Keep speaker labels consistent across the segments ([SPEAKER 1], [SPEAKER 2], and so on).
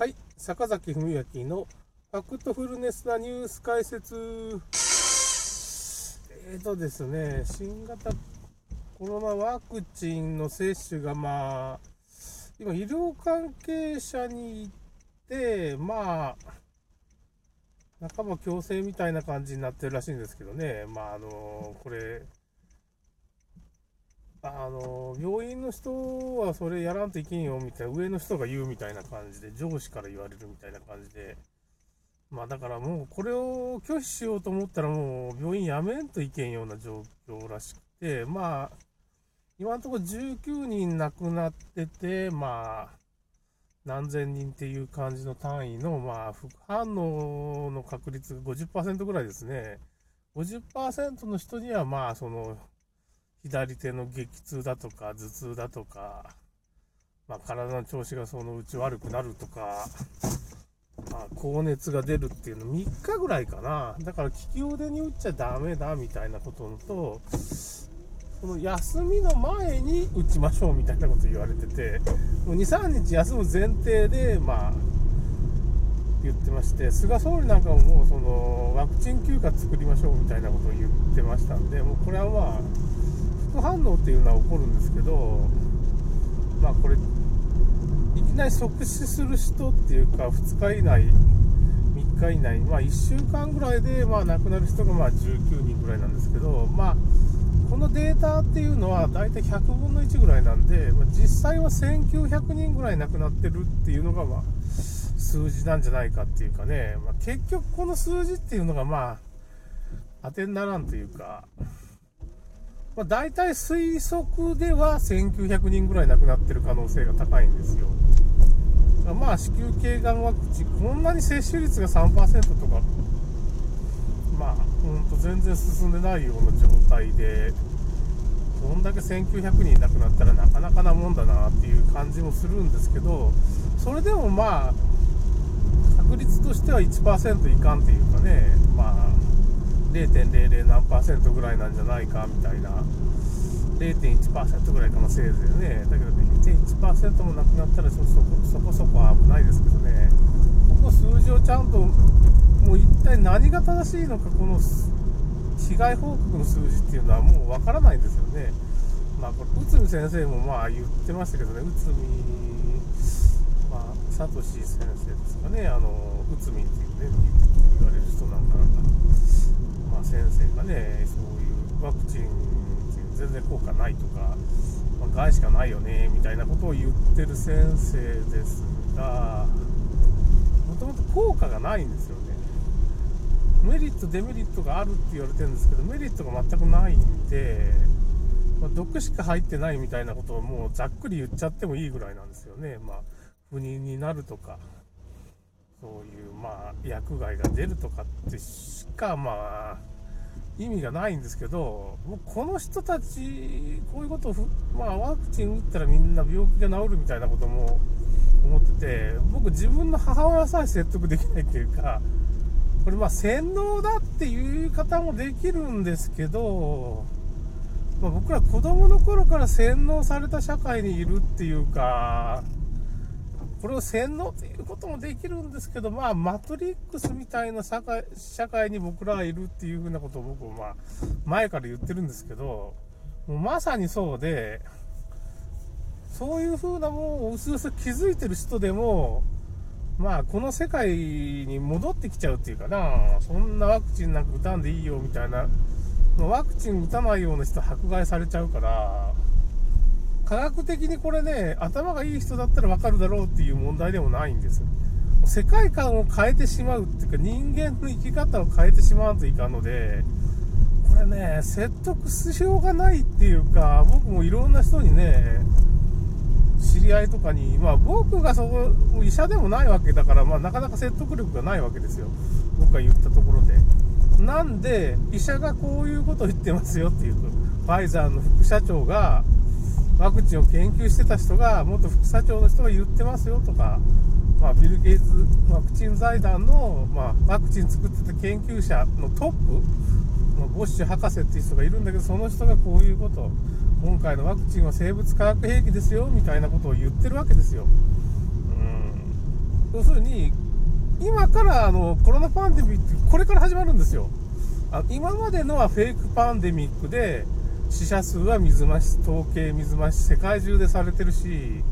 [SPEAKER 1] はい、坂崎文明のファクトフルネスなニュース解説。えーとですね、新型コロナワクチンの接種がまあ、今医療関係者に行って、まあ、半ば強制みたいな感じになってるらしいんですけどね、まああのこれ、あの病院の人はそれやらんといけんよみたいな、上の人が言うみたいな感じで、上司から言われるみたいな感じで、まあだからもうこれを拒否しようと思ったら、もう病院辞めんといけんような状況らしくて、まあ、今のところ19人亡くなってて、まあ、何千人っていう感じの単位の、まあ、副反応の確率が50%ぐらいですね。50%の人には、まあ、その、左手の激痛だとか、頭痛だとか、まあ、体の調子がそのうち悪くなるとか、まあ、高熱が出るっていうの3日ぐらいかな。だから利き腕に打っちゃダメだみたいなことと、その休みの前に打ちましょうみたいなこと言われてて、もう2、3日休む前提で、まあ、言ってまして、菅総理なんかももうそのワクチン休暇作りましょうみたいなことを言ってましたんで、もうこれはまあ、副反応っていうのは起こるんですけど、まあこれ、いきなり即死する人っていうか、2日以内、3日以内、まあ1週間ぐらいでまあ亡くなる人がまあ19人ぐらいなんですけど、まあ、このデータっていうのは大体100分の1ぐらいなんで、まあ、実際は1900人ぐらい亡くなってるっていうのがまあ数字なんじゃないかっていうかね、まあ、結局この数字っていうのがまあ当てにならんというか、まあ、大体推測では1900人ぐらい亡くなってる可能性が高いんですよ。まあ、子宮頸がんワクチン、こんなに接種率が3%とか、まあ、ほんと全然進んでないような状態で、こんだけ1900人亡くなったらなかなかなもんだなっていう感じもするんですけど、それでもまあ、確率としては1%いかんっていうかね、まあ、0.00何パーセントぐらいなんじゃないかみたいな。0.1%ぐらいかもせいぜいね。だけど0.1%もなくなったらそこそこそこ危ないですけどね。ここ数字をちゃんともう一体何が正しいのかこの被害報告の数字っていうのはもうわからないんですよね。まあこれ内海先生もまあ言ってましたけどね。内海まあ聡先生ですかね。あの内海っていうね言われる人なんか。まあ、先生がねそういうワクチン全然効果ないとか、まあ、害しかないよねみたいなことを言ってる先生ですがもともと効果がないんですよね。メリットデメリットがあるって言われてるんですけどメリットが全くないんで、まあ、毒しか入ってないみたいなことをもうざっくり言っちゃってもいいぐらいなんですよね。まあ不妊になるとかそういうまあ薬害が出るとかってしかまあ意味がないんですけどもうこの人たちこういうことをまあワクチン打ったらみんな病気が治るみたいなことも思ってて僕自分の母親さえ説得できないっていうかこれまあ洗脳だっていう言い方もできるんですけど、まあ、僕ら子供の頃から洗脳された社会にいるっていうかこれを洗脳ということもできるんですけど、まあ、マトリックスみたいな社会社会に僕らはいるっていうふうなことを僕は、まあ、前から言ってるんですけど、もうまさにそうで、そういうふうなもんをうすうす気づいてる人でも、まあ、この世界に戻ってきちゃうっていうかな、そんなワクチンなんか打たんでいいよみたいな、ワクチン打たないような人迫害されちゃうから、科学的にこれね、頭がいい人だったらわかるだろうっていう問題でもないんですよ。世界観を変えてしまうっていうか、人間の生き方を変えてしまうといかんので、これね、説得しようがないっていうか、僕もいろんな人にね、知り合いとかに、まあ僕がそこ、医者でもないわけだから、まあなかなか説得力がないわけですよ。僕が言ったところで。なんで、医者がこういうことを言ってますよっていうと、ファイザーの副社長が、ワクチンを研究してた人が、元副社長の人が言ってますよとか、まあ、ビル・ゲイツワクチン財団の、まあ、ワクチン作ってた研究者のトップ、まあ、ボッシュ博士っていう人がいるんだけど、その人がこういうこと、今回のワクチンは生物化学兵器ですよみたいなことを言ってるわけですよ。うん要するに、今からあのコロナパンデミック、これから始まるんですよ。あ今までのはフェイクパンデミックで、死者数は水増し、統計水増し、世界中でされてるし、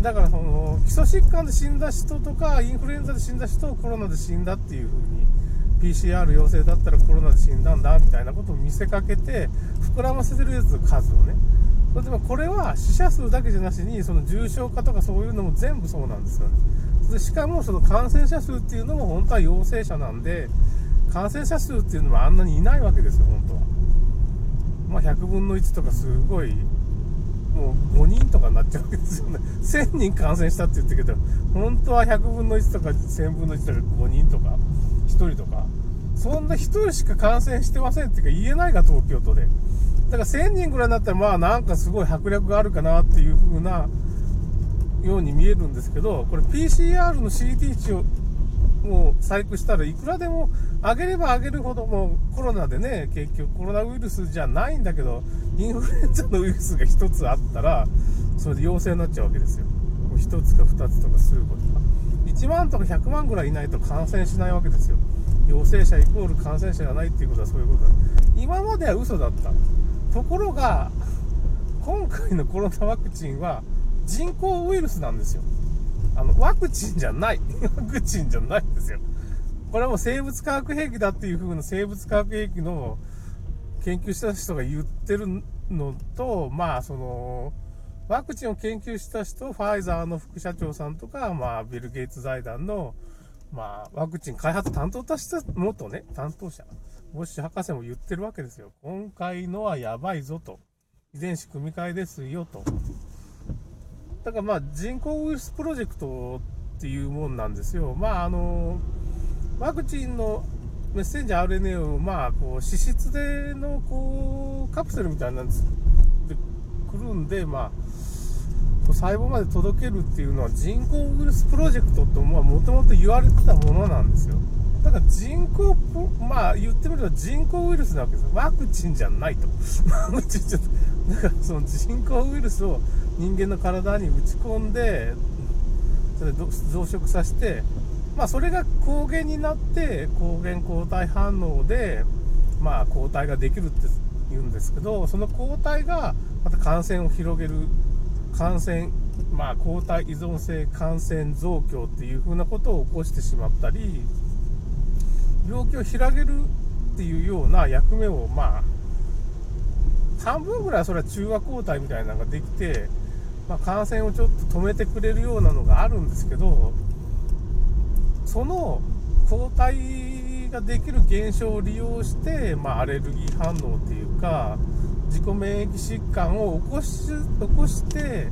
[SPEAKER 1] だからその基礎疾患で死んだ人とか、インフルエンザで死んだ人を、コロナで死んだっていう風に、PCR 陽性だったらコロナで死んだんだみたいなことを見せかけて、膨らませてるやつ数をね。例えばこれは死者数だけじゃなしに、その重症化とかそういうのも全部そうなんですよね。でしかもその感染者数っていうのも本当は陽性者なんで、感染者数っていうのはあんなにいないわけですよ、本当は。まあ、100分の1とかすごい、もう5人とかになっちゃうわけですよね。1000人感染したって言ってるけど、本当は100分の1とか1000分の1とか5人とか、1人とか、そんな1人しか感染してませんっていうか言えないが東京都で。だから1000人ぐらいになったら、まあなんかすごい迫力があるかなっていう風な、ように見えるんですけど、これ PCR の CT 値をもう細工したらいくらでも上げれば上げるほどもうコロナでね、結局コロナウイルスじゃないんだけど、インフルエンザのウイルスが1つあったら、それで陽性になっちゃうわけですよ。1つか2つとか数個とか。1万とか100万ぐらいいないと感染しないわけですよ。陽性者イコール感染者がないっていうことはそういうことだ。今までは嘘だった。ところが、今回のコロナワクチンは人工ウイルスなんですよ。あの、ワクチンじゃない。ワクチンじゃないですよ。これはもう生物化学兵器だっていう風な生物化学兵器の研究した人が言ってるのと、まあ、その、ワクチンを研究した人、ファイザーの副社長さんとか、まあ、ビル・ゲイツ財団の、まあ、ワクチン開発担当とした元ね、担当者、ボッシ博士も言ってるわけですよ。今回のはやばいぞと。遺伝子組み換えですよと。だからまあ人工ウイルスプロジェクトっていうもんなんですよ。まああの、ワクチンのメッセンジャー RNA をまあこう脂質でのこうカプセルみたいなんですでくるんで、まあ、細胞まで届けるっていうのは人工ウイルスプロジェクトともともと言われてたものなんですよ。だから人工、まあ言ってみれば人工ウイルスなわけです。ワクチンじゃないと。ワクチンじゃ、だからその人工ウイルスを人間の体に打ち込んでそれ増殖させて、まあ、それが抗原になって抗原抗体反応で、まあ、抗体ができるって言うんですけどその抗体がまた感染を広げる感染、まあ、抗体依存性感染増強っていうふうなことを起こしてしまったり病気を広げるっていうような役目をまあ半分ぐらいそれは中和抗体みたいなのができてまあ、感染をちょっと止めてくれるようなのがあるんですけどその抗体ができる現象を利用して、まあ、アレルギー反応っていうか自己免疫疾患を起こし起こして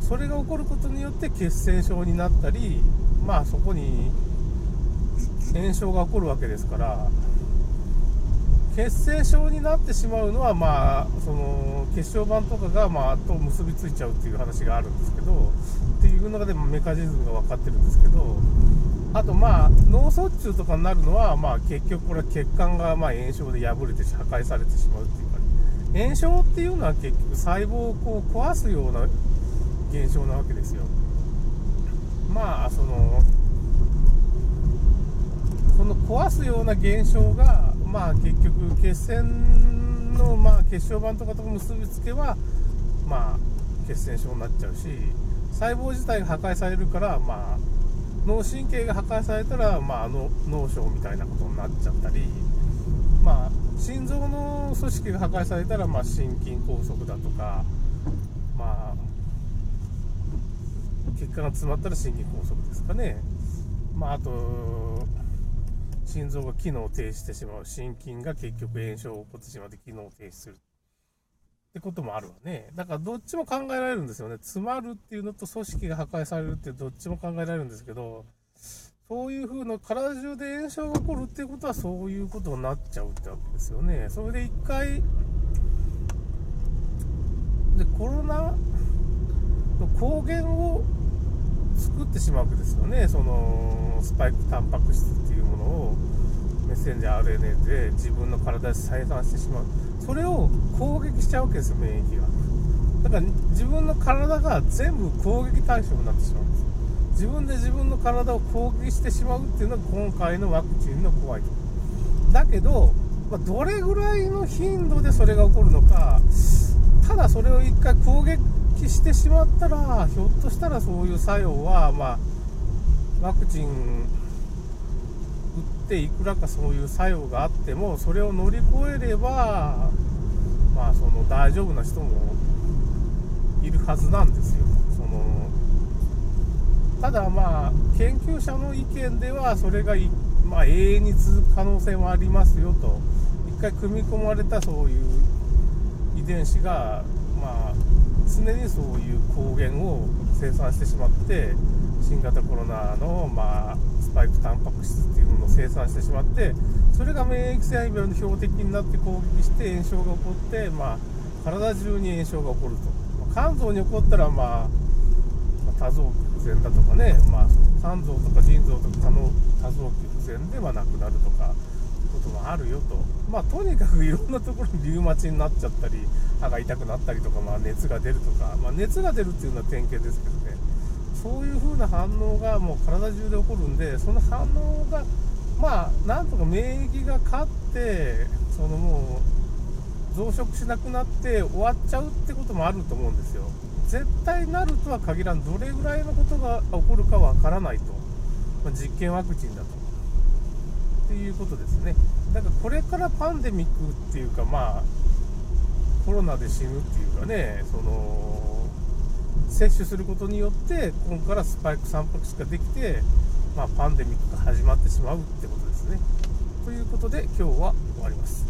[SPEAKER 1] それが起こることによって血栓症になったりまあそこに炎症が起こるわけですから血栓症になってしまうのは、まあ、その血小板とかが、まあ、と結びついちゃうっていう話があるんですけどっていう中でメカニズムが分かってるんですけどあと、まあ、脳卒中とかになるのは、まあ、結局これは血管がま炎症で破れて破壊されてしまうっていうか、炎症っていうのは結局細胞をこう壊すような現象なわけですよ。まあそのその壊すような現象がまあ結局血栓のまあ血小板とかと結びつけはまあ血栓症になっちゃうし細胞自体が破壊されるからまあ脳神経が破壊されたらまあ脳症みたいなことになっちゃったりまあ心臓の組織が破壊されたらまあ心筋梗塞だとかまあ血管が詰まったら心筋梗塞ですかね。まああと心臓が機能停止してしまう。心筋が結局炎症を起こってしまって機能を停止する。ってこともあるわね。だからどっちも考えられるんですよね。詰まるっていうのと組織が破壊されるってどっちも考えられるんですけど、そういう風な体中で炎症が起こるっていうことはそういうことになっちゃうってわけですよね。それで一回、で、コロナの抗原を作ってしまうわけですよね。その、スパイクタンパク質っていうものをメッセンジャー RNA で自分の体で再産してしまう。それを攻撃しちゃうわけですよ免疫が。だから自分の体が全部攻撃対象になってしまうんです。自分で自分の体を攻撃してしまうっていうのが今回のワクチンの怖いとこ。ろだけど、まあ、どれぐらいの頻度でそれが起こるのかただそれを1回攻撃してしまったらひょっとしたらそういう作用はまあワクチン打っていくらかそういう作用があってもそれを乗り越えればまあその大丈夫な人もいるはずなんですよ。そのただまあ研究者の意見ではそれがまあ、永遠に続く可能性もありますよと一回組み込まれたそういう遺伝子がまあ常にそういう抗原を生産してしまって新型コロナの、まあ、スパイクタンパク質っていうものを生産してしまってそれが免疫細胞の標的になって攻撃して炎症が起こって、まあ、体中に炎症が起こると、まあ、肝臓に起こったら、まあ、多臓器不全だとかね、まあ、肝臓とか腎臓とか多臓器不全ではなくなるとかことがあるよと、まあ、とにかくいろんなところにリウマチになっちゃったり歯が痛くなったりとか、まあ、熱が出るとか、まあ、熱が出るっていうのは典型ですけどね。そういう風な反応がもう体中で起こるんでその反応がまあなんとか免疫が勝ってそのもう増殖しなくなって終わっちゃうってこともあると思うんですよ。絶対なるとは限らん。どれぐらいのことが起こるかわからないと、まあ、実験ワクチンだと。っていうことですねだからこれからパンデミックっていうかまあコロナで死ぬっていうかねその接種することによって今からスパイク散歩しかできて、まあ、パンデミックが始まってしまうってことですね。ということで今日は終わります。